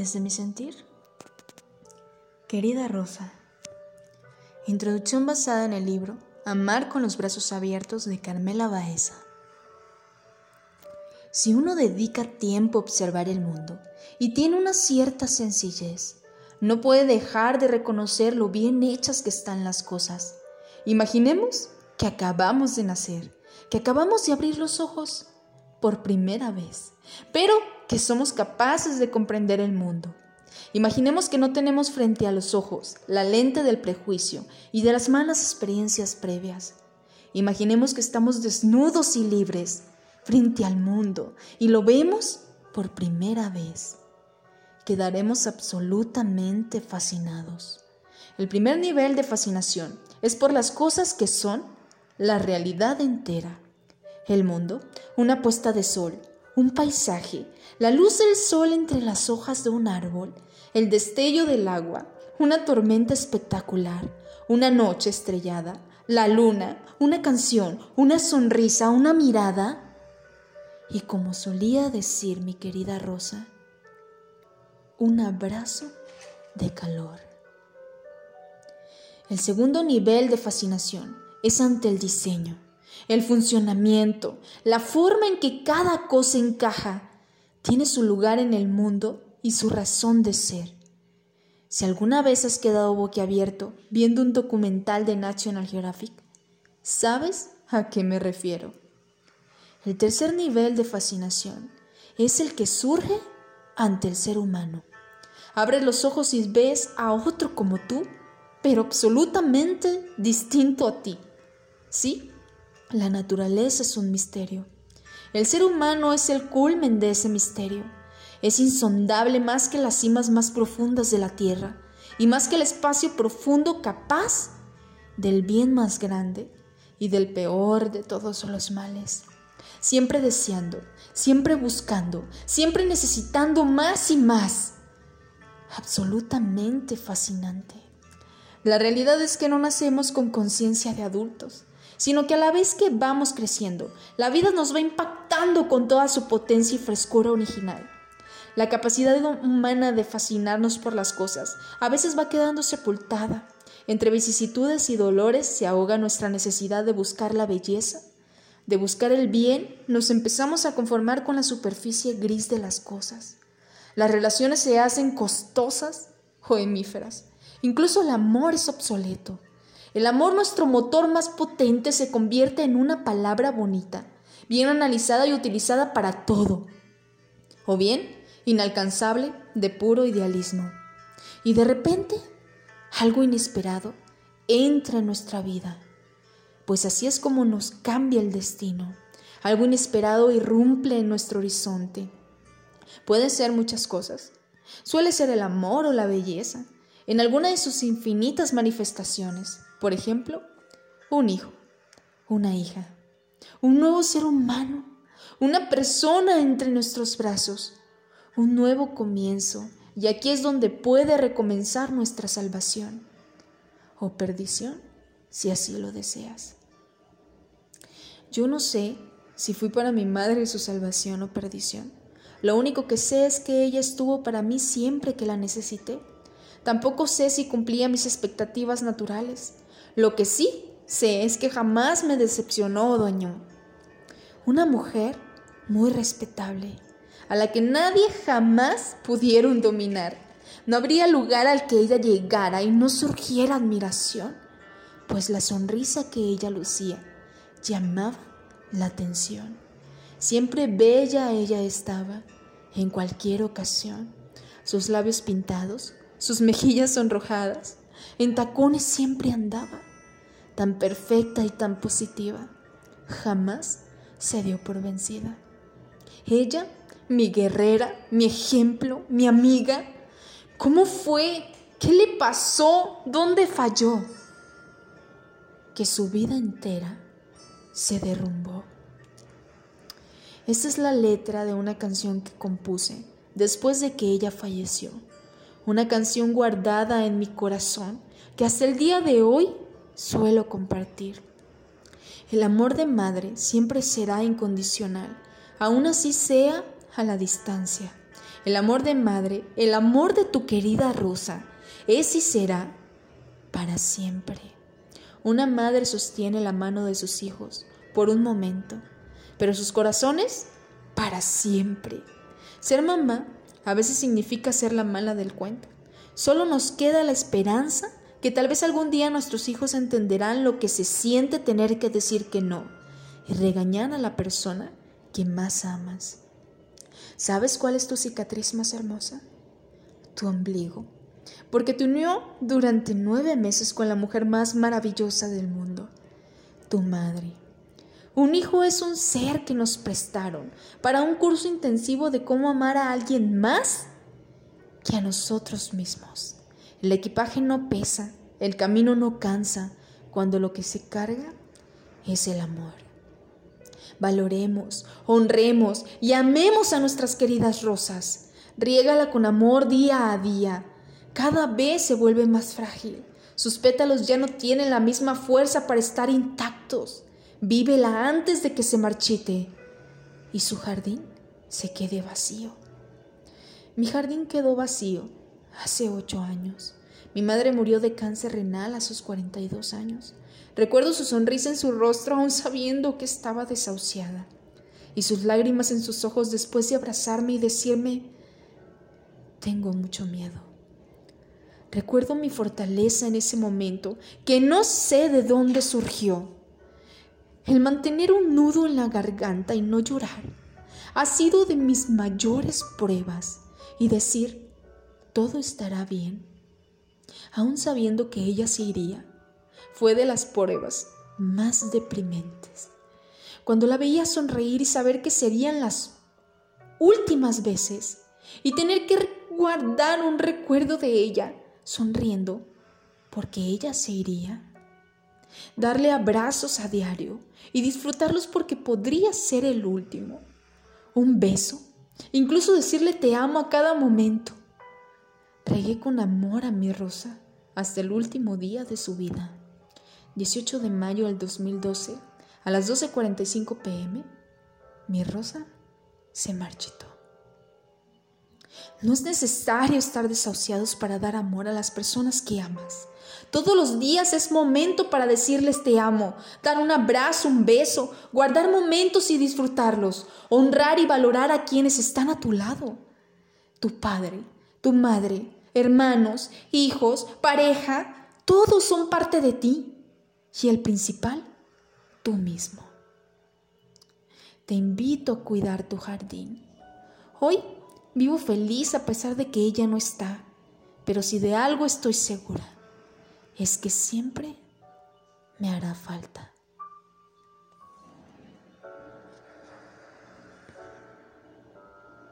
Desde mi sentir. Querida Rosa. Introducción basada en el libro Amar con los brazos abiertos de Carmela Baeza. Si uno dedica tiempo a observar el mundo y tiene una cierta sencillez, no puede dejar de reconocer lo bien hechas que están las cosas. Imaginemos que acabamos de nacer, que acabamos de abrir los ojos por primera vez, pero que somos capaces de comprender el mundo. Imaginemos que no tenemos frente a los ojos la lente del prejuicio y de las malas experiencias previas. Imaginemos que estamos desnudos y libres frente al mundo y lo vemos por primera vez. Quedaremos absolutamente fascinados. El primer nivel de fascinación es por las cosas que son la realidad entera. El mundo, una puesta de sol, un paisaje, la luz del sol entre las hojas de un árbol, el destello del agua, una tormenta espectacular, una noche estrellada, la luna, una canción, una sonrisa, una mirada. Y como solía decir mi querida Rosa, un abrazo de calor. El segundo nivel de fascinación es ante el diseño, el funcionamiento, la forma en que cada cosa encaja, tiene su lugar en el mundo y su razón de ser. Si alguna vez has quedado boquiabierto viendo un documental de National Geographic, sabes a qué me refiero. El tercer nivel de fascinación es el que surge ante el ser humano. Abres los ojos y ves a otro como tú, pero absolutamente distinto a ti. Sí, la naturaleza es un misterio. El ser humano es el culmen de ese misterio. Es insondable más que las cimas más profundas de la tierra y más que el espacio profundo capaz del bien más grande y del peor de todos los males. Siempre deseando, siempre buscando, siempre necesitando más y más. Absolutamente fascinante. La realidad es que no nacemos con conciencia de adultos sino que a la vez que vamos creciendo, la vida nos va impactando con toda su potencia y frescura original. La capacidad humana de fascinarnos por las cosas a veces va quedando sepultada. Entre vicisitudes y dolores se ahoga nuestra necesidad de buscar la belleza, de buscar el bien, nos empezamos a conformar con la superficie gris de las cosas. Las relaciones se hacen costosas o hemíferas. Incluso el amor es obsoleto. El amor, nuestro motor más potente, se convierte en una palabra bonita, bien analizada y utilizada para todo, o bien inalcanzable de puro idealismo. Y de repente, algo inesperado entra en nuestra vida, pues así es como nos cambia el destino. Algo inesperado irrumpe en nuestro horizonte. Pueden ser muchas cosas. Suele ser el amor o la belleza, en alguna de sus infinitas manifestaciones. Por ejemplo, un hijo, una hija, un nuevo ser humano, una persona entre nuestros brazos, un nuevo comienzo, y aquí es donde puede recomenzar nuestra salvación o perdición, si así lo deseas. Yo no sé si fui para mi madre su salvación o perdición. Lo único que sé es que ella estuvo para mí siempre que la necesité. Tampoco sé si cumplía mis expectativas naturales. Lo que sí sé es que jamás me decepcionó o Una mujer muy respetable, a la que nadie jamás pudieron dominar. No habría lugar al que ella llegara y no surgiera admiración, pues la sonrisa que ella lucía llamaba la atención. Siempre bella ella estaba, en cualquier ocasión, sus labios pintados, sus mejillas sonrojadas, en tacones siempre andaba, tan perfecta y tan positiva. Jamás se dio por vencida. Ella, mi guerrera, mi ejemplo, mi amiga, ¿cómo fue? ¿Qué le pasó? ¿Dónde falló? Que su vida entera se derrumbó. Esta es la letra de una canción que compuse después de que ella falleció una canción guardada en mi corazón que hasta el día de hoy suelo compartir. El amor de madre siempre será incondicional, aun así sea a la distancia. El amor de madre, el amor de tu querida Rosa, es y será para siempre. Una madre sostiene la mano de sus hijos por un momento, pero sus corazones para siempre. Ser mamá a veces significa ser la mala del cuento. Solo nos queda la esperanza que tal vez algún día nuestros hijos entenderán lo que se siente tener que decir que no y regañar a la persona que más amas. ¿Sabes cuál es tu cicatriz más hermosa? Tu ombligo, porque te unió durante nueve meses con la mujer más maravillosa del mundo, tu madre. Un hijo es un ser que nos prestaron para un curso intensivo de cómo amar a alguien más que a nosotros mismos. El equipaje no pesa, el camino no cansa, cuando lo que se carga es el amor. Valoremos, honremos y amemos a nuestras queridas rosas. Riégala con amor día a día. Cada vez se vuelve más frágil. Sus pétalos ya no tienen la misma fuerza para estar intactos. Vívela antes de que se marchite y su jardín se quede vacío. Mi jardín quedó vacío hace ocho años. Mi madre murió de cáncer renal a sus 42 años. Recuerdo su sonrisa en su rostro aún sabiendo que estaba desahuciada y sus lágrimas en sus ojos después de abrazarme y decirme, tengo mucho miedo. Recuerdo mi fortaleza en ese momento, que no sé de dónde surgió. El mantener un nudo en la garganta y no llorar ha sido de mis mayores pruebas y decir, todo estará bien, aún sabiendo que ella se iría, fue de las pruebas más deprimentes. Cuando la veía sonreír y saber que serían las últimas veces y tener que guardar un recuerdo de ella sonriendo porque ella se iría darle abrazos a diario y disfrutarlos porque podría ser el último. Un beso, incluso decirle te amo a cada momento. Regué con amor a mi rosa hasta el último día de su vida. 18 de mayo del 2012, a las 12.45 pm, mi rosa se marchitó. No es necesario estar desahuciados para dar amor a las personas que amas. Todos los días es momento para decirles te amo, dar un abrazo, un beso, guardar momentos y disfrutarlos, honrar y valorar a quienes están a tu lado. Tu padre, tu madre, hermanos, hijos, pareja, todos son parte de ti. Y el principal, tú mismo. Te invito a cuidar tu jardín. Hoy vivo feliz a pesar de que ella no está, pero si de algo estoy segura, es que siempre me hará falta.